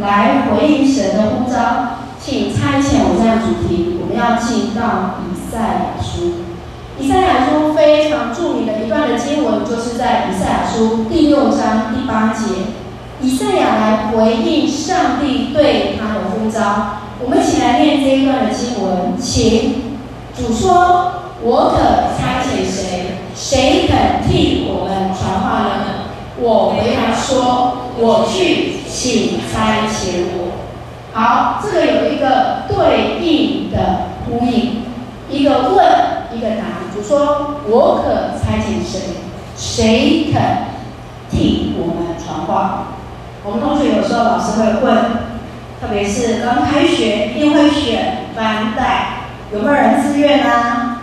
来回应神的呼召，请差遣我这样主题。我们要进到以赛亚书。以赛亚书非常著名的一段的经文，就是在以赛亚书第六章第八节。以赛亚来回应上帝对他的呼召。我们一起来念这一段的经文，请。主说：“我可差遣谁？谁肯替我们传话呢？”我回答说：“我去，请差遣我。”好，这个有一个对应的呼应，一个问，一个答。主说：“我可差遣谁？谁肯替我们传话？”我们同学有时候老师会问，特别是刚开学，一定会选班代。有没有人自愿呢、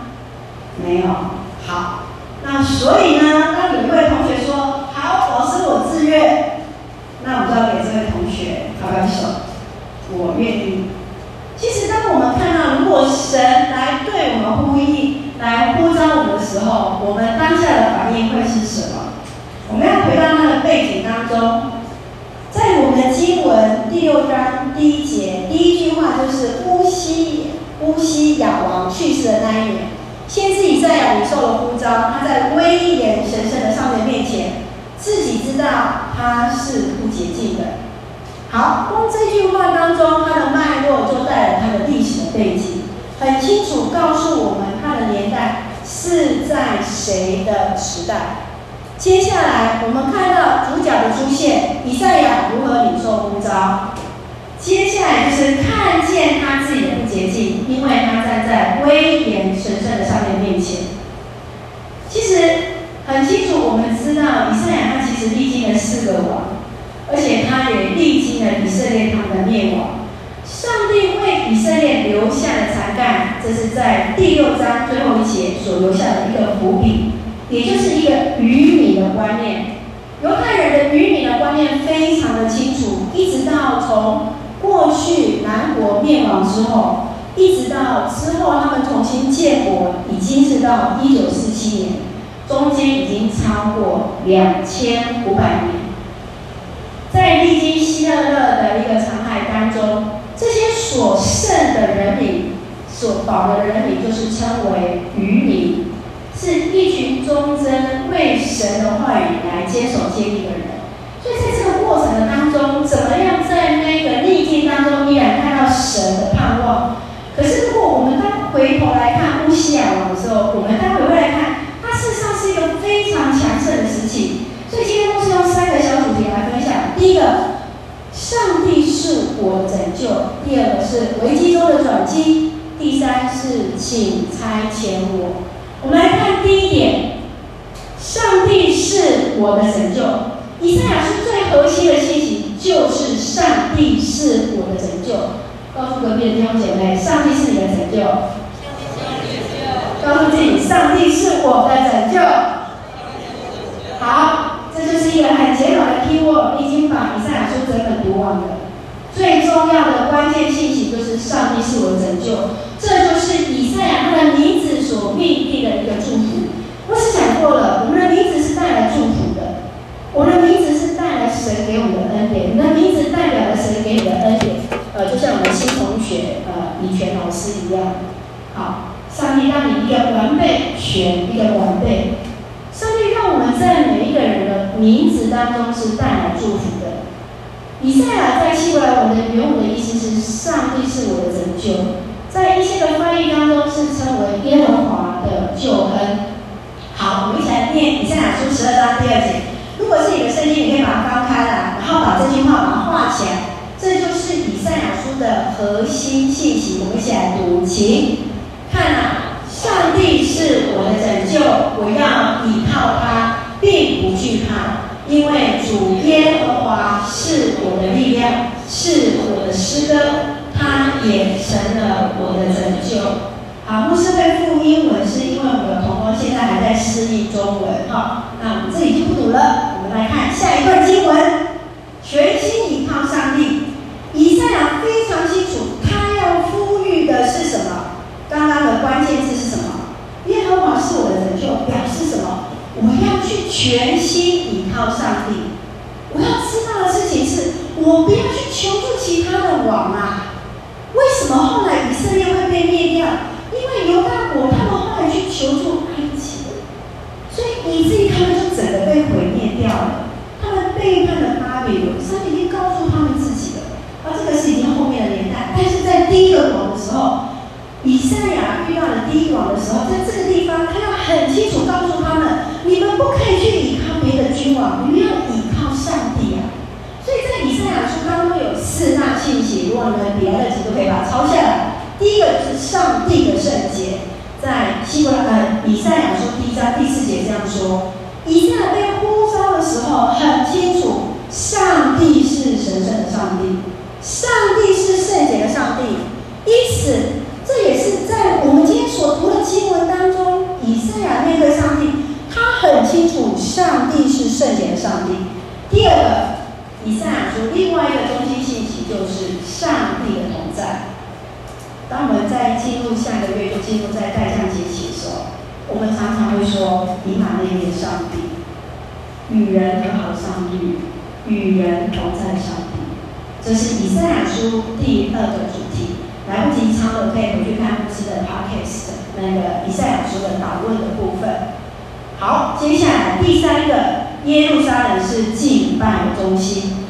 没有。好，那所以呢，当有一位同学说：“好，老师，我自愿。”那我们就要给这位同学拍拍手，我愿意。其实，当我们看到如果神来对我们呼应、来呼召我们的时候，我们当下的反应会是什么？我们要回到他的背景当中，在我们的经文第六章第一节，第一句话就是乌西。乌西亚王去世的那一年，先知以赛亚领受了呼召，他在威严神圣的上帝面前，自己知道他是洁净的。好，光这句话当中，它的脉络就带来它的历史的背景，很清楚告诉我们它的年代是在谁的时代。接下来，我们看到主角的出现，以赛亚如何领受呼召。接下来就是看见他自己的不洁净，因为他站在威严神圣的上帝面前。其实很清楚，我们知道以赛亚他其实历经了四个王，而且他也历经了以色列他们的灭亡。上帝为以色列留下的才干，这是在第六章最后一节所留下的一个伏笔，也就是一个余民的观念。犹太人的余民的观念非常的清楚，一直到从过去南国灭亡之后，一直到之后他们重新建国，已经是到一九四七年，中间已经超过两千五百年。在历经希特勒的一个残害当中，这些所剩的人民，所保的人民，就是称为余民，是一群忠贞为神的话语来坚守坚定的人。所以在这个过程的当中，怎么样在那个逆境当中依然看到神的盼望？可是如果我们当回头来看乌西亚王的时候，我们待会会来看，它事实上是一个非常强盛的时期。所以今天都是用三个小主题来分享：第上帝是我拯救；第二个是危机中的转机；第三是请差遣我。我们来看第一点：上帝是我的拯救。以赛亚书最核心的信息就是上帝是我的拯救。告诉隔壁的弟兄姐妹，上帝是你的拯救。告诉自己，上帝是我的拯救。好，这就是一个很简短的 keyword，已经把以赛亚书整本读完了。最重要的关键信息就是上帝是我的拯救，这就是以赛亚他的名字所命定的一个祝福。我是讲过了，我们的名字是带来祝福的。我们的名字是带来神给我们的恩典，你的名字代表了神给你的恩典。呃，就像我们新同学呃李全老师一样。好，上帝让你一个完备，选一个完备。上帝让我们在每名字当中是带来祝福的。以赛亚在希伯来文的原文的意思是上帝是我的拯救，在一些的翻译当中是称为耶和华的救恩。好，我们一起来念以赛亚书十二章第二节。如果是你的圣经，你可以把它翻开来，然后把这句话把它画起来，这就是以赛亚书的核心信息。我们一起来读，请看啊，上帝是我的拯救，我要倚靠他，并不惧怕，因为主耶和华是我的力量，是我的诗歌，他也成了我的拯救。啊，牧师会附英文，是因为我的同工现在还在适应中文。哈，那我们这里就不读了。我们来看下一段经文，全心倚靠上帝。以赛亚非常清楚，他要呼吁的是什么？刚刚的关键字是什么？耶和华是我的拯救，表示什么？我要去全心倚靠上帝。我要知道的事情是，我不要去求助其他。的网啊。为什么后来以色列会被灭掉？因为犹大国他们后来去求助埃及，所以以至于他们就整个被毁灭掉了。他们背叛了巴比伦，上帝已经告诉他们自己了。而这个是已经后面的年代，但是在第一个王的时候，以赛亚遇到了第一个王的时候，在这个地方，他要很清楚告诉他们：你们不可以去依靠别的君王，你们要依靠上帝啊！所以在以赛亚书当中有四大信息，如果你们别的几都可以把它抄下来。第一个就是上帝的圣洁，在希伯来呃以赛亚书第一章第四节这样说：以赛亚被呼召的时候很清楚，上帝是神圣的上帝。上帝是圣洁的上帝，因此这也是在我们今天所读的经文当中，以赛亚面对上帝，他很清楚上帝是圣洁的上帝。第二个，以赛亚说另外一个中心信息就是上帝的同在。当我们在进入下个月，就进入在代降节期的时候，我们常常会说以马内利上帝，与人和好的上帝，与人同在上帝。这是以赛亚书第二个主题，来不及抄的可以回去看牧师的 podcast 那个以赛亚书的导论的部分。好，接下来第三个，耶路撒冷是敬拜的中心。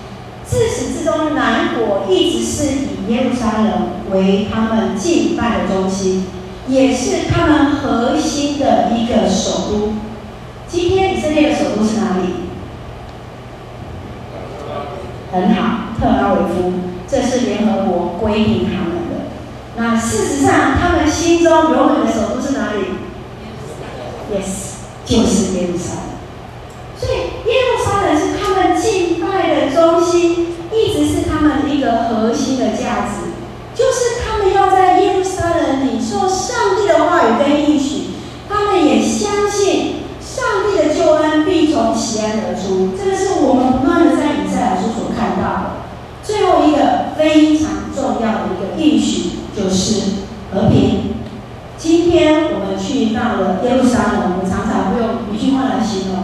自始至终，南国一直是以耶路撒冷为他们敬拜的中心，也是他们核心的一个首都。今天以色列的首都是哪里？很好。特拉维夫，这是联合国规定他们的。那事实上，他们心中永远的首都是哪里？Yes，就是耶路撒冷。所以耶路撒冷是他们敬拜的中心，一直是他们一个核心的价值，就是他们要在耶路撒冷领受上帝的话语跟应许，他们也相信上帝的救恩必从锡安而出。这个是我们不断的在以赛亚书所看到的。最后一个非常重要的一个应许就是和平。今天我们去到了耶路撒冷，我们常常会用一句话来形容，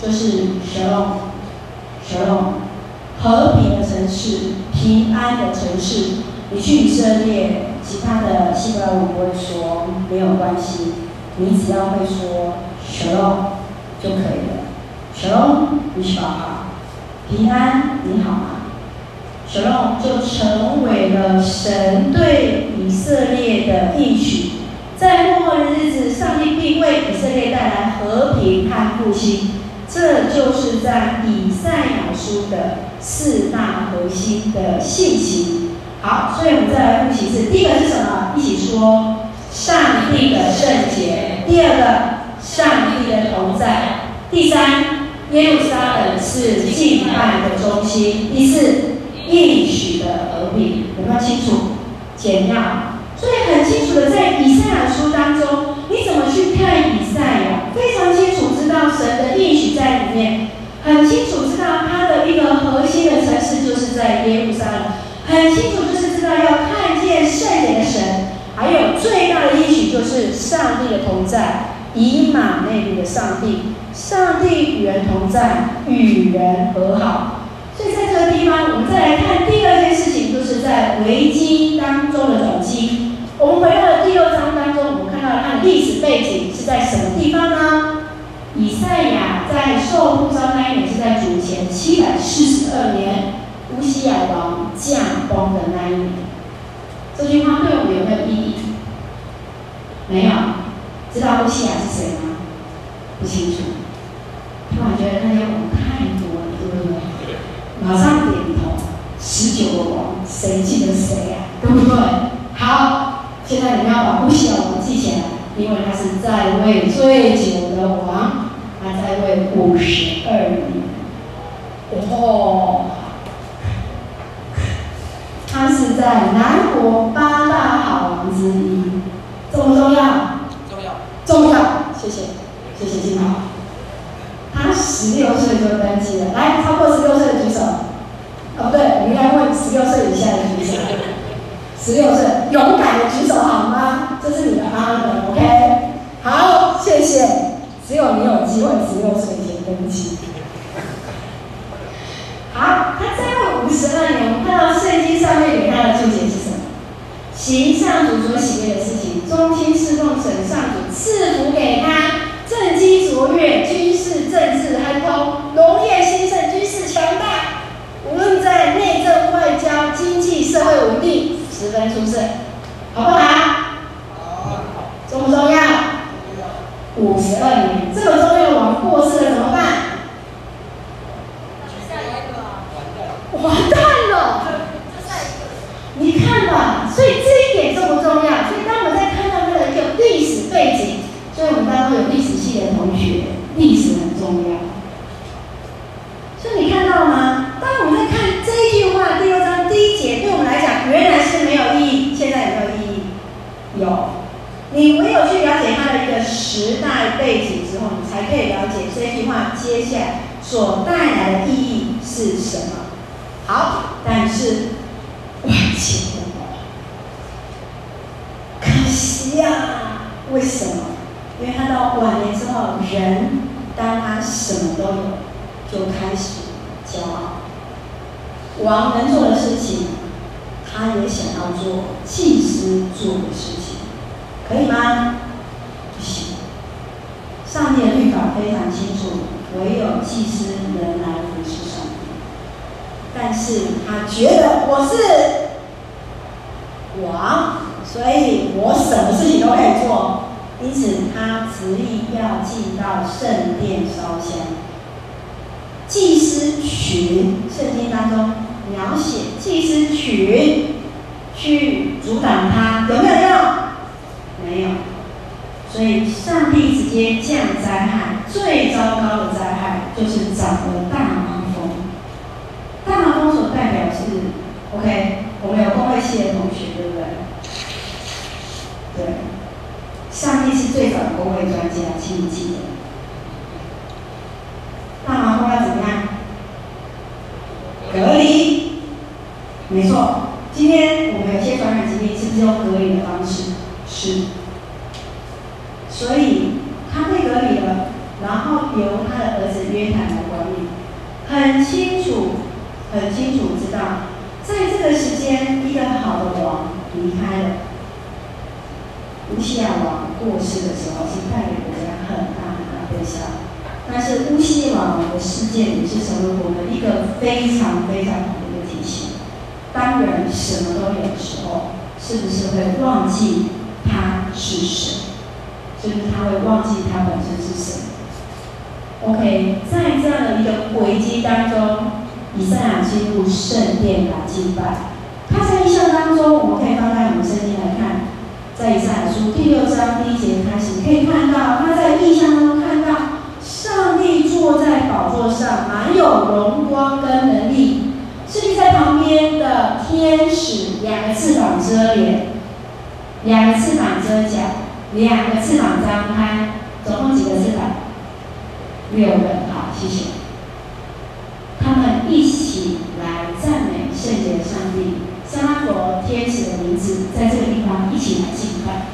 就是 Shalom，Shalom，和平的城市，平安的城市。你去以色列，其他的希伯来文不会说没有关系，你只要会说 Shalom 就可以了。Shalom，你是好，平安，你好吗？Shalom 就成为了神对以色列的应许，在末日日子，上帝必为以色列带来和平和复兴。这就是在以赛亚书的四大核心的信息。好，所以我们再来复习一次：第一个是什么？一起说，上帝的圣洁；第二个，上帝的同在；第三，耶路撒冷是敬拜的中心；第四。应许的和平有没有清楚？简要，所以很清楚的在以赛亚书当中，你怎么去看以赛亚？非常清楚知道神的应许在里面，很清楚知道他的一个核心的城市就是在耶路撒冷，很清楚就是知道要看见圣洁的神，还有最大的应许就是上帝的同在，以马内利的上帝，上帝与人同在，与人和好。所以在这个地方，我们再来看第二件事情，就是在危机当中的转机。我们回到了第六章当中，我们看到它的历史背景是在什么地方呢？以赛亚在受呼召那一年是在主前七百四十二年，乌西亚王驾崩的那一年。这句话对我们有没有意义？没有。知道乌西亚是谁吗？不清楚。突然觉得那些王太多了，对不对？马上点头，十九个王，谁记得谁呀？对不对？好，现在你们要把乌西亚王记起来，因为他是在位最久的王，他在位五十二年。哦，他是在南国八大好王之一，重不重要？重要，重要。谢谢，谢谢金豪。他十六岁就登基了，来，超过十六岁的举手。哦，不对，我们应该问十六岁以下的举手。十六岁，勇敢的举手好吗？这是你的 honor，OK？好，谢谢。只有你有机会十六岁前登基。好，他在位五十二年，我们看到圣经上面给他的行上主所喜悦的事情，忠心侍奉神，上主赐福给他，政绩卓越，军事政治亨通，农业兴盛，军事强大。无论在内政、外交、经济、社会稳定，十分出色，好不好？好。重不重要？五十二年，这么重要的王过世了，怎么办？完蛋了！你看吧，所以这一点重不重要？所以当我们在看到那个一个历史背景，所以我们当中有历史系的同学，历史很重要。所以你看到了吗？当我们在看这一句话，第六章第一节，对我们来讲原来是没有意义，现在有没有意义？有。你唯有去了解它的一个时代背景之后，你才可以了解这句话接下来所带来的意义是什么。好，但是万千不保，可惜呀、啊！为什么？因为他到晚年之后，人当他什么都有，就开始骄傲。王能做的事情，他也想要做祭司做的事情，可以吗？不行。上帝的律法非常清楚，唯有祭司能来服侍上帝。但是他觉得我是王，所以我什么事情都可以做，因此他执意要进到圣殿烧香。祭司群，圣经当中描写祭司群去阻挡他，有没有用？没有。所以上帝直接降灾害，最糟糕的灾害就是长了大麻风。大麻风所代表是我们有公会系的同学，对不对？对，上帝是最早的公会专家，请你记得？大麻风要怎么样？隔离，没错。今天我们有些传染疾病是不是用隔离的方式？是。所以他被隔离了，然后由他的儿子约坦来管理，很清楚。很清楚知道，在这个时间，一个好的王离开了。乌西亚王过世的时候，是带给国家很大很大的悲伤。但是乌西亚王的事件也是成为我们一个非常非常好的一个提醒。当人什么都有的时候，是不是会忘记他是谁？是不是他会忘记他本身是谁？OK，在这样的一个危机当中。以赛亚进入圣殿来敬拜，他在异象当中，我们可以翻开我们圣经来看，在以赛亚书第六章第一节开始，可以看到他在异象当中看到上帝坐在宝座上，满有荣光跟能力，是立在旁边的天使，两个翅膀遮脸，两个翅膀遮脚，两个翅膀张开，总共几个翅膀？六个。好，谢谢。一起来赞美圣洁的上帝，加罗天使的名字，在这个地方一起来敬拜。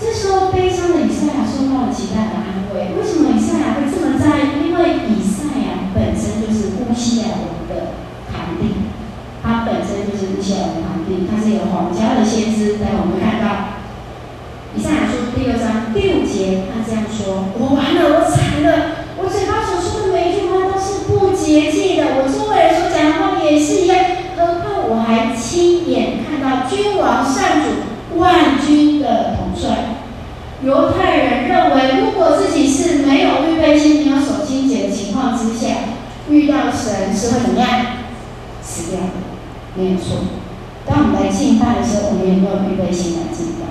这时候，悲伤的以赛亚受到了极大的安慰。为什么以赛亚会这么在意？因为以赛亚本身就是乌西亚王的堂弟，他本身就是乌西亚王的堂弟，他是有皇家的先知。待会我们看到以赛亚书第二章第五节，他这样说：“我完了，我惨了，我嘴巴所说的每一句话都是。”不洁净的，我周围人所讲的话也是一样。何况我还亲眼看到君王、善主、万军的统帅。犹太人认为，如果自己是没有预备心、没有守清洁的情况之下，遇到神是会怎么样？死掉的，没有错。当我们来敬拜的时候，我们有没有预备心来敬拜？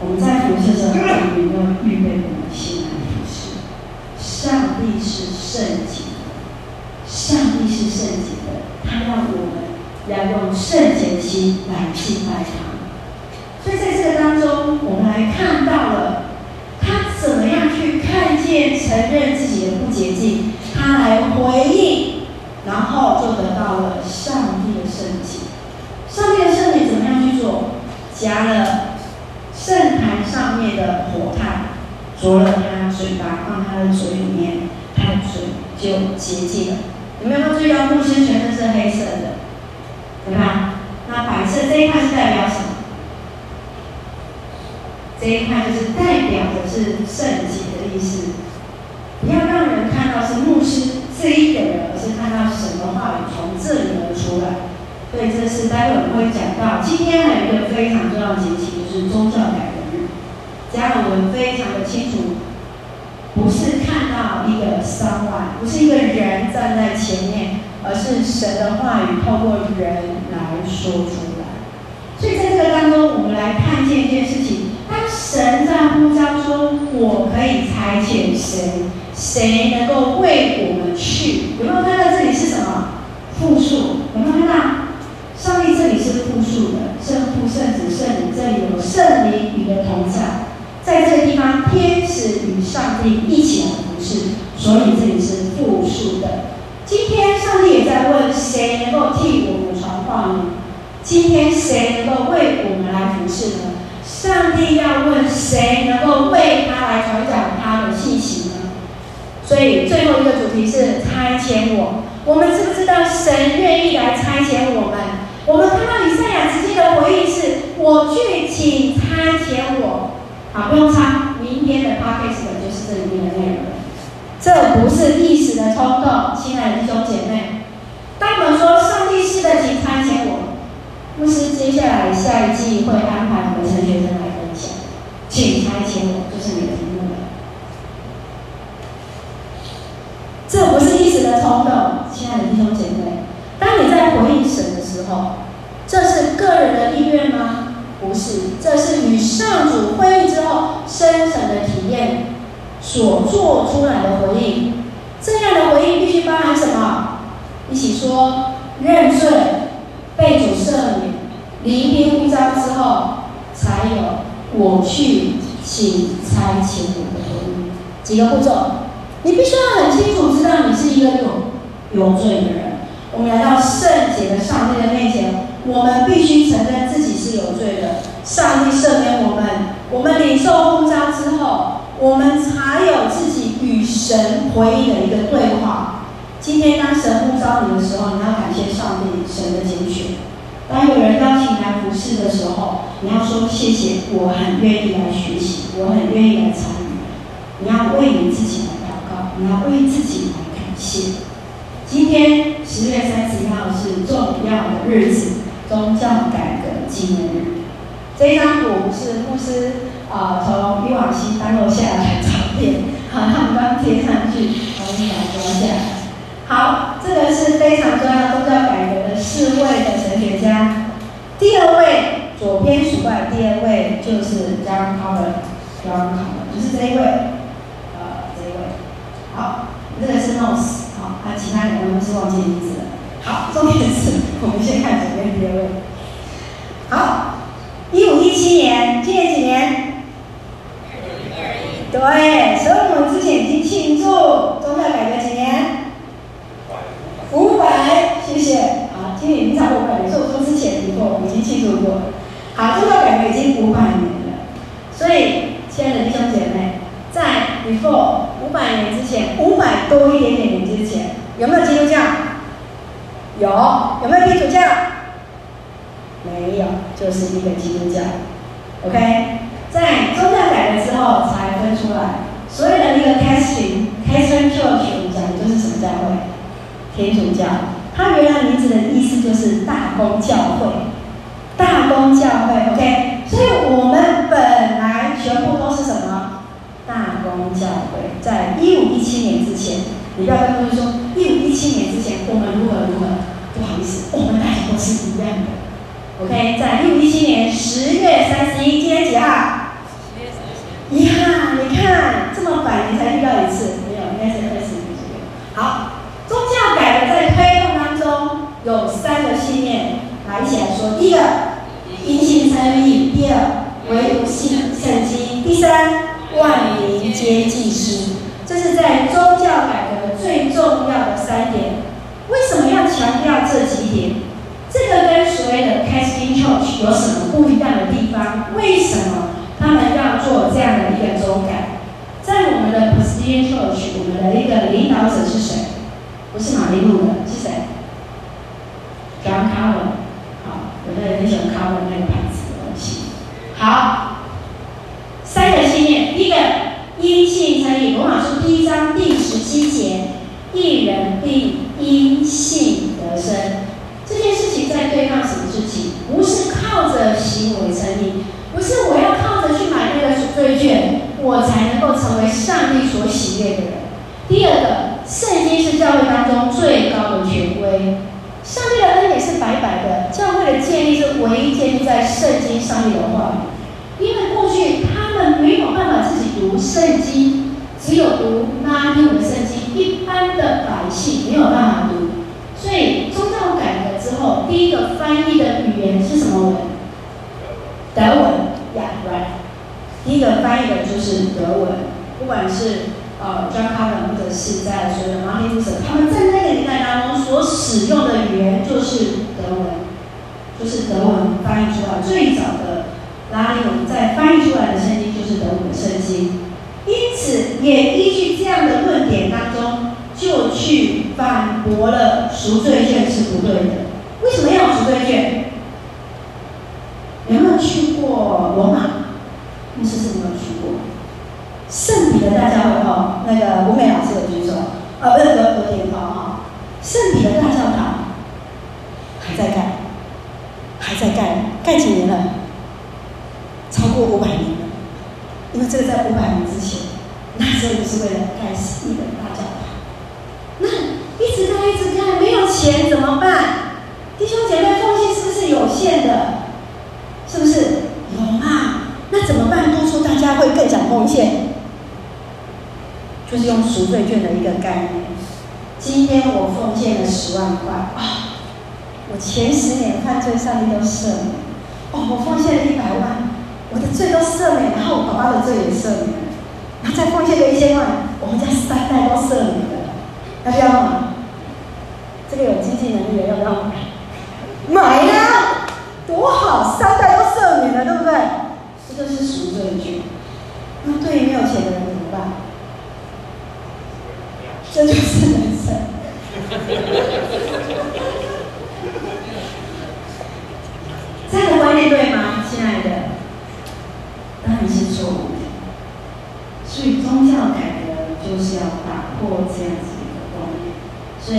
我们在服侍的时候，有没有预备我们的心来服侍？上帝是圣洁的，上帝是圣洁的，他让我们要用圣洁的心来敬拜他。所以在这个当中，我们来看到了他怎么样去看见、承认自己的不洁净，他来回应，然后就得到了上帝的圣洁。上帝的圣洁怎么样去做？夹了圣坛上面的火炭。啄了他嘴巴，放他的嘴里面，他的嘴就洁净了。有没有注意到牧师全身是黑色的？对吧？那白色这一块是代表什么？这一块就是代表的是圣洁的意思。不要让人看到是牧师这一个人，而是看到神的话语从这里而出来。所以这是待会我们会讲到。今天还有一个非常重要的节气，就是宗教改革日。家人们非常的清楚，不是看到一个商外，不是一个人站在前面，而是神的话语透过人来说出来。所以在这个当中，我们来看见一件事情：当神在呼召说“我可以差遣谁，谁能够为我们去”，有没有看到这里是什么复数？有没有看到？上帝这里是复数的，圣父、圣子、圣灵，这里有圣灵与的同在，在这个地方，天使与上帝一起来服侍，所以这里是复数的。今天上帝也在问：谁能够替我今天谁能够为我们来服侍呢？上帝要问：谁能够为他来传讲他的信息呢？所以最后一个主题是差遣我。我们知不知道神愿意来差遣我们？我们看到以赛亚直接的回应是：“我去，请差遣我。”好，不用猜，明天的 podcast 就是这里面的内容。这不是一时的冲动，亲爱的弟兄姐妹。当我们说上帝是的，请差遣我，牧师接下来下一季会安排我们陈学生来分享，请差遣我，就是你的题目了。这不是一时的冲动，亲爱的弟兄姐妹。当你在回应神的时候，这是个人的意愿吗？不是，这是与上主会议之后深层的体验所做出来的回应。这样的回应必须包含什么？一起说：认罪、被主赦免、离经呼召之后，才有我去请差遣我的回应。几个步骤，你必须要很清楚知道你是一个有有罪的人。我们来到圣洁的上帝的面前，我们必须承认自己是有罪的。上帝赦免我们，我们领受呼召之后，我们才有自己与神回应的一个对话。今天当神呼召你的时候，你要感谢上帝神的拣选。当有人邀请你来服侍的时候，你要说谢谢，我很愿意来学习，我很愿意来参与。万民皆祭司，这是在宗教改革最重要的三点。为什么要强调这几点？这个跟所谓的 Catholic Church 有什么不一样的地方？为什么他们要做这样的一个宗改？在我们的 Presbyterian Church，我们的一个领导者是谁？不是马丁路德，是谁？John Calvin。好，有的人很喜欢行为称义，不是我要靠着去买那个赎罪券，我才能够成为上帝所喜悦的人。第二个，圣经是教会当中最高的权威，上帝的恩典是白白的，教会的建立是唯一建立在圣经上面的话语，因为过去他们没有办法自己读圣经，只有读拉丁文的圣经，一般的百姓没有办法读，所以宗教改革之后，第一个翻译的语言是什么文？德文，Yeah, right。第一个翻译的就是德文，不管是。呃，John Calvin 或者是在所有的 Martin Luther，他们在那个年代当中所使用的语言就是德文，就是德文翻译出来最早的拉丁文，在翻译出来的圣经就是德文的圣经，因此也依据这样的论点当中，就去反驳了赎罪券是不对的。为什么要组队去？有没有去过罗马？牧师是没有去过。圣彼得大教堂，那个吴美老师的举手，呃，不是有有点高哈。圣彼得大教堂还在盖，还在盖，盖几年了？超过五百年了。因为这个在五百年之前，那时候就是为了盖圣彼得大教堂。那一直盖一直盖，没有钱怎么办？弟兄姐妹奉献是不是有限的？是不是？有啊。那怎么办？督促大家会更想奉献。就是用赎罪券的一个概念。今天我奉献了十万块啊、我前十年犯罪，上帝都赦免。哦，我奉献了一百万，我的罪都赦免，然后我爸爸的罪也赦免了，然后再奉献个一千万，我们家三代都赦免了。要不要？这个有经济能力的要不要买？买呀，多好，三代都赦免了，对不对？这就是赎罪券。那对于没有钱的人怎么办？这就是人生，这样的观念对吗，亲爱的？当然是错误的。所以宗教改革就是要打破这样子一个观念。所以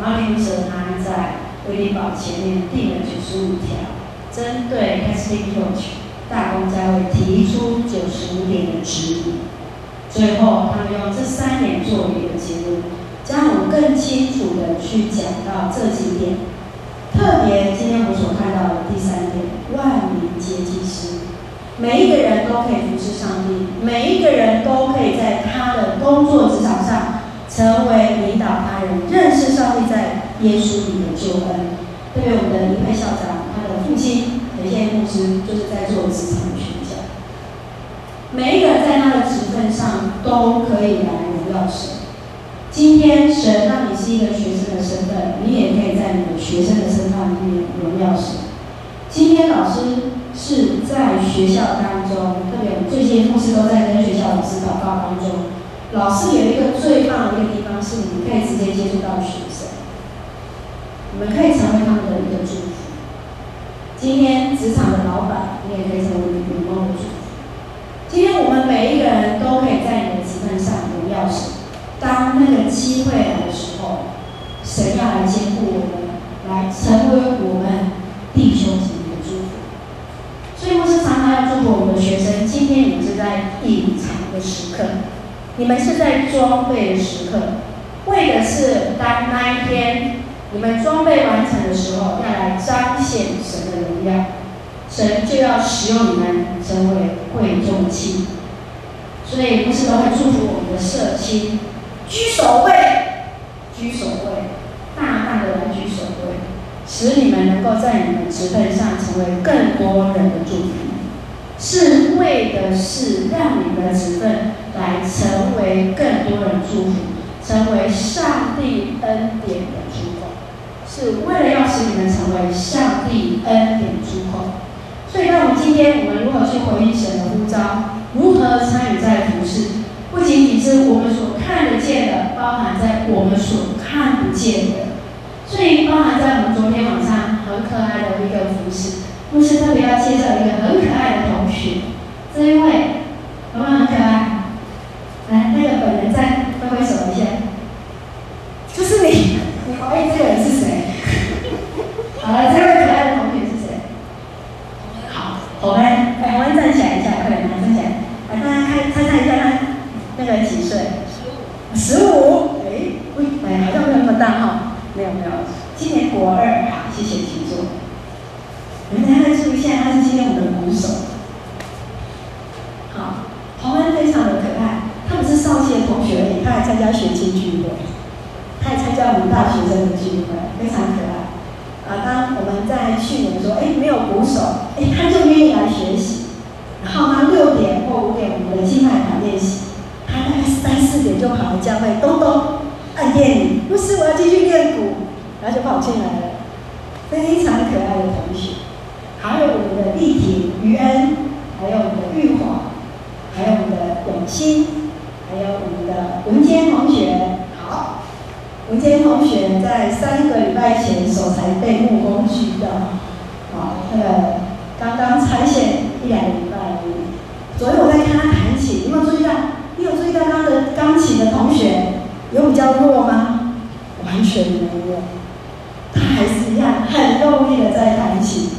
马丁路德他威灵堡前面定了九十五条，针对 Catholic Church 大公教会提出九十五点的指引。最后，他们用这三点作为一个结论，将我们更清楚的去讲到这几点。特别今天我所看到的第三点，万民皆祭司，每一个人都可以服侍上帝，每一个人都可以在他的工作职场上成为领导他人认识上帝在耶稣里的救恩。特别我们的李佩校长，他的父亲雷建牧师，就是在做职场的宣讲。每一个人在他的职份上都可以来荣耀神。今天神让你是一个学生的身份，你也可以在你的学生的身份里面荣耀神。今天老师是在学校当中，特别最近牧师都在跟学校老师祷告当中。老师有一个最棒的一个地方是，你可以直接接触到学生，你们可以成为他们的一个祝福。今天职场的老板，你也可以成为员工的祝福。今天我们每一个人都可以在你的职份上荣耀神。当那个机会来的时候，神要来兼顾我们，来成为我们弟兄姐妹的祝福。所以牧师常常要祝福我们的学生。今天你们是在隐藏的时刻，你们是在装备的时刻，为的是当那一天你们装备完成的时候，要来彰显神的荣耀。神就要使用你们成为贵重器，所以不是都会祝福我们的社青居首位，居首位，大大的来居首位，使你们能够在你们职份上成为更多人的祝福，是为的是让你们的职份来成为更多人祝福，成为上帝恩典的，是为了要使你们成为上帝恩典出口。所以，那我们今天我们如何去回应神的呼召？如何参与在服事？不仅仅是我们所看得见的，包含在我们所看不见的。所以，包含在我们昨天晚上很可爱的一个服事，牧师特别要介绍一个很可爱的同学。这一位有没有很可爱？来，那个本人再挥挥手一下，就是。你怀疑这个人是谁？好了，这位可爱的同学是谁？好，没有没有，今年国二，好，谢谢请坐。你们大家注意一下，他是今天我们的鼓手。好，同恩非常的可爱，他不是少气的同学而已，他还参加学青聚会，他还参加我们大学生的聚会，非常可爱。啊，当我们在去年说，哎，没有鼓手，哎，他就愿意来学习。然后他六点或五点，我们的静态团练习，他大概三四点就跑来教会，咚咚按电铃，不是我要继续练鼓，然后就跑进来了，非常可爱的同学。还有我们的丽婷、于恩，还有我们的玉华，还有我们的永新，还有我们的文坚同学。好，文坚同学在三个礼拜前手才被木工锯到，好，那个刚刚拆线一两个礼拜而已。昨天我在看他弹琴，你有没有注意到？你有注意到他的钢琴的同学有比较弱吗？完全没有，他还是一样很用力的在弹琴。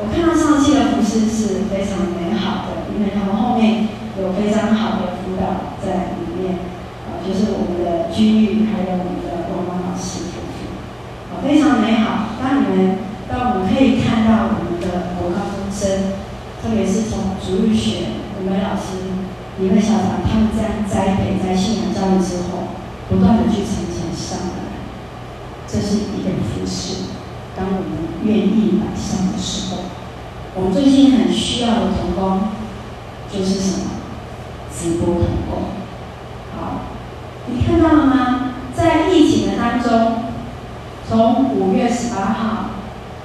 我看到上期的服饰是非常美好的，因为他们后面有非常好的辅导在里面，啊，就是我们的君玉还有我们的王王老师，啊，非常美好。当你们，当我们可以看到我们的国高中生，特别是从主日学，我们老师李慧校长他们这样栽培在信仰教育之后，不断的去成长上来，这是一个服饰。当我们愿意摆上的时候，我们最近很需要的同工就是什么？直播同工。好，你看到了吗？在疫情的当中，从五月十八号，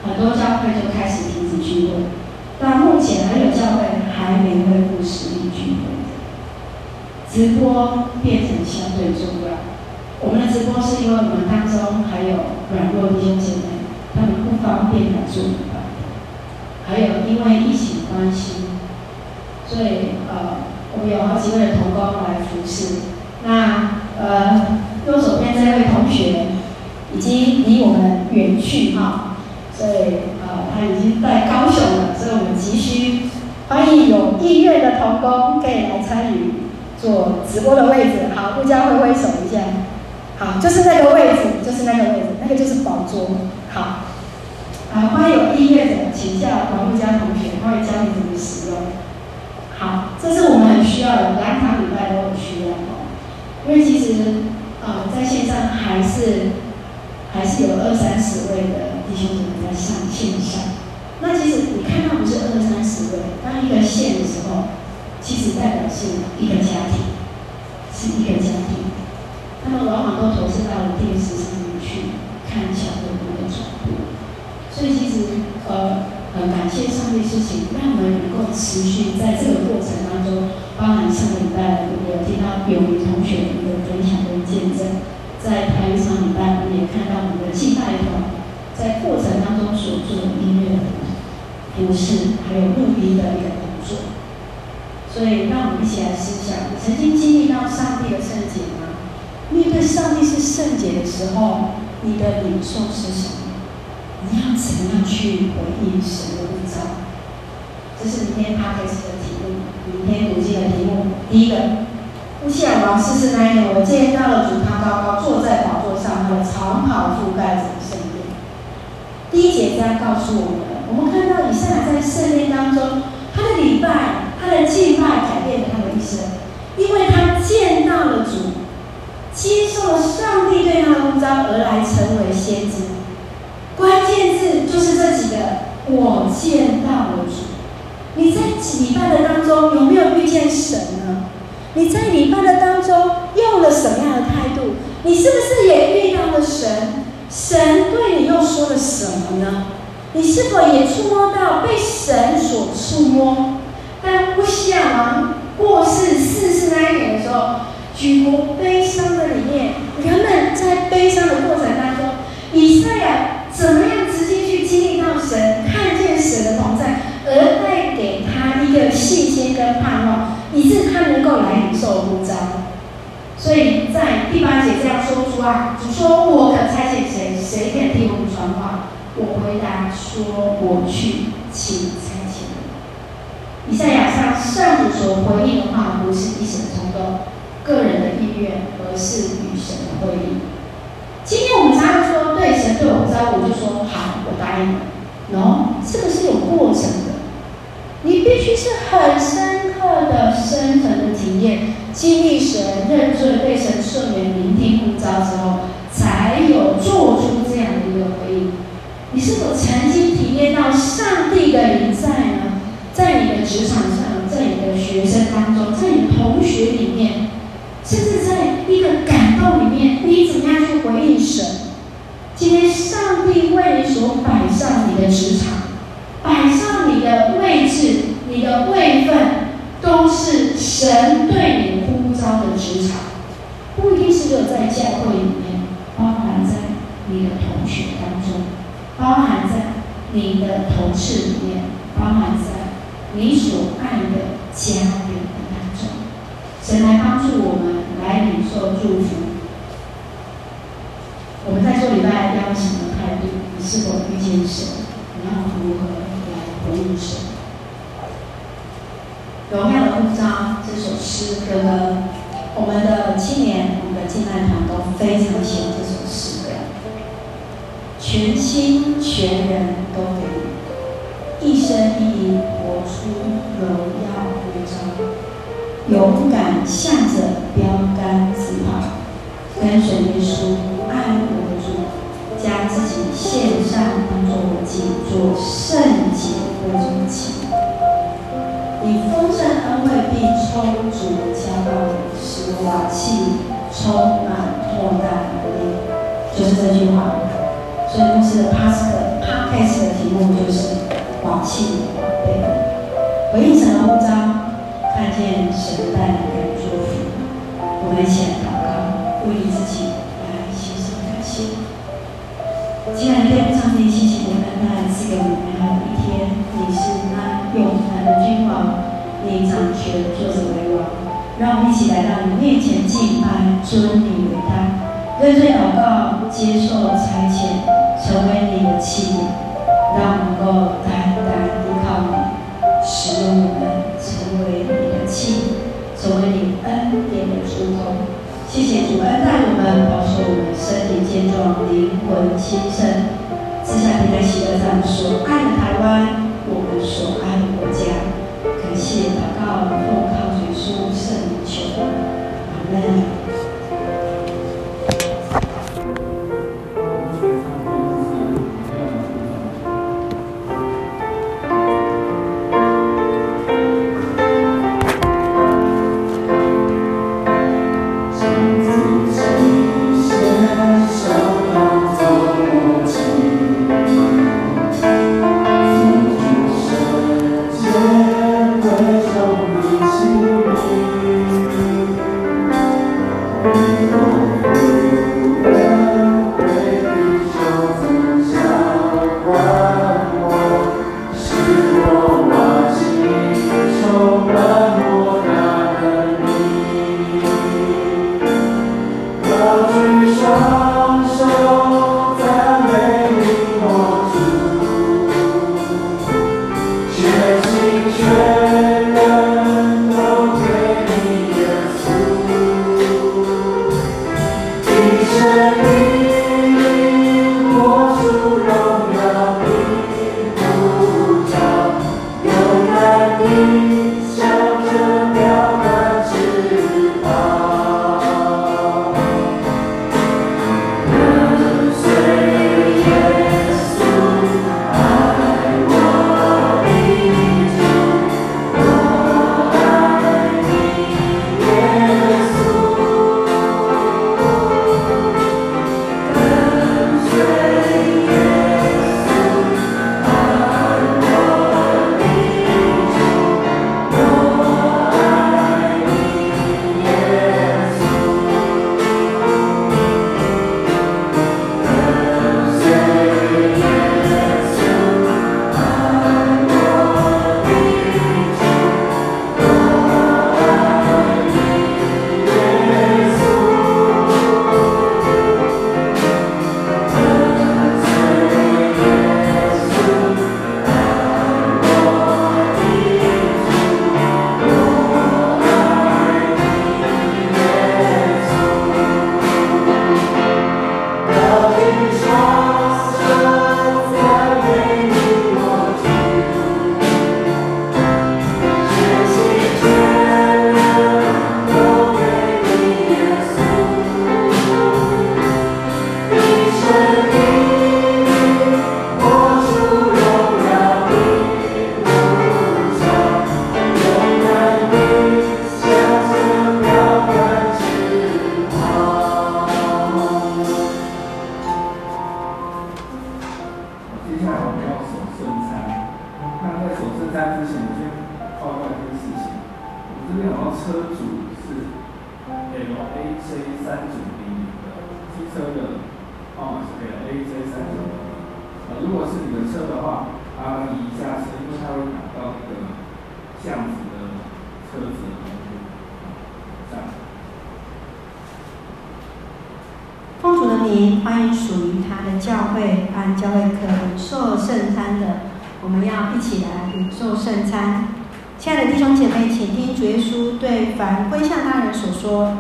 很多教会就开始停止聚会，到目前还有教会还没恢复实体聚会。直播变成相对重要。我们的直播是因为我们当中还有软弱弟兄姐妹。他们不方便来做礼拜，还有因为疫情关系，所以呃，我们有好几位的同工来服侍。那呃，右手边这位同学已经离我们远去哈，所以呃，他已经在高雄了，所以我们急需欢迎有意愿的同工可以来参与做直播的位置。好，大家挥挥手一下。好，就是那个位置，就是那个位置，那个就是宝座。好，啊，欢迎有意愿的请教王木佳同学，他会教你怎么使用。好，这是我们很需要的，两场礼拜都很需要哦。因为其实啊，在线上还是还是有二三十位的弟兄姊妹在上线上。那其实你看到不是二三十位，当一个线的时候，其实代表是一个家庭，是一个家庭。他们往往都投射到了电视上面去看小朋友的转播，所以其实呃很感谢上帝事情，让我们能够持续在这个过程当中，包含上个礼拜我有听到有位同学的一个分享跟见证，在台语上礼拜我们也看到我们的敬拜团在过程当中所做的音乐的服事，还有录音的一个工作，所以让我们一起来思想：曾经经历到上帝的圣洁吗？面对上帝是圣洁的时候，你的领受是什么？你要怎样去回应神的呼召？这是明天 podcast 的题目，明天读经的题目。第一个，乌西尔王逝世那年，我见到了主，他高高坐在宝座上，他的长袍覆盖着圣殿。第一节这样告诉我们：我们看到以赛在圣殿当中，他的礼拜、他的敬拜改变了他的一生，因为他见到了主。接受了上帝对他的呼召而来，成为先知。就是这几个：我见到了主。你在礼拜的当中有没有遇见神呢？你在礼拜的当中用了什么样的态度？你是不是也遇到了神？神对你又说了什么呢？你是否也触摸到被神所触摸？当乌西亚王过世逝世那一年的时候。举国悲伤的里面，人们在悲伤的过程当中，以赛亚怎么样直接去经历到神，看见神的同在，而带给他一个信心跟盼望，以致他能够来领受呼召。所以在第八节这样说出啊，主说：“我可差遣谁？谁肯替我们传话？”我回答说：“我去，请差遣我。”以赛亚向上主所回应的话，不是一时的冲动。个人的意愿，而是与神的会意。今天我们。教，我就说好，我答应了。喏，这个是有过程的，你必须是很深刻的、深层的体验，经历神认罪、被神赦免、聆听呼召之后，才有做出这样的一个回应。你是否曾经体验到上帝的临在呢？在你的职场上，在你的学生当中，在你同学里面，甚至在一个感动里面，你怎么样去回应神？今天上帝为你所摆上你的职场，摆上你的位置、你的位分，都是神对你呼召的职场，不一定是只有在教会里面，包含在你的同学当中。包含在你的同事里面，包含在你所爱的家人的当中，神来帮助我们来领受祝福。我们在做礼拜邀请的态度，你是否遇见神？你要如何来回应神？荣耀的呼召这首诗歌呢，我们的青年、我们的敬爱团都非常喜欢这首诗歌。全心全人都给你，一生一意活出荣耀呼召，勇敢向着标杆直跑，跟随耶稣爱我的主，将自己献上当作活祭，做圣洁的祭司。以丰盛恩惠并充足的交到你，使瓦器充满莫大能力，就是这句话。所以公司的 Podcast 的题目就是“瓦器的宝贝”，回应神的呼召，看见神带来的祝福。我们一起来祷告，为自己来献上感谢。亲爱的天父上帝，谢谢你恩待赐给我们你掌权，坐者为王。让我们一起来到你面前敬拜，尊你为大，认罪祷告，接受差遣。成为你的器皿，让我能够单单依靠你，使用我们成为你的器皿，成为你恩典的出口。谢谢主恩待我们，保守我们身体健壮，灵魂兴盛，赐下平安喜乐，咱们所爱的台湾，我们所爱的国家。感谢祷告，奉靠主耶稣圣求，阿门。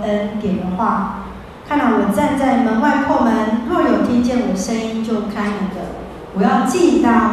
恩典的话看到我站在门外破门若有听见我声音就开门的。我要记到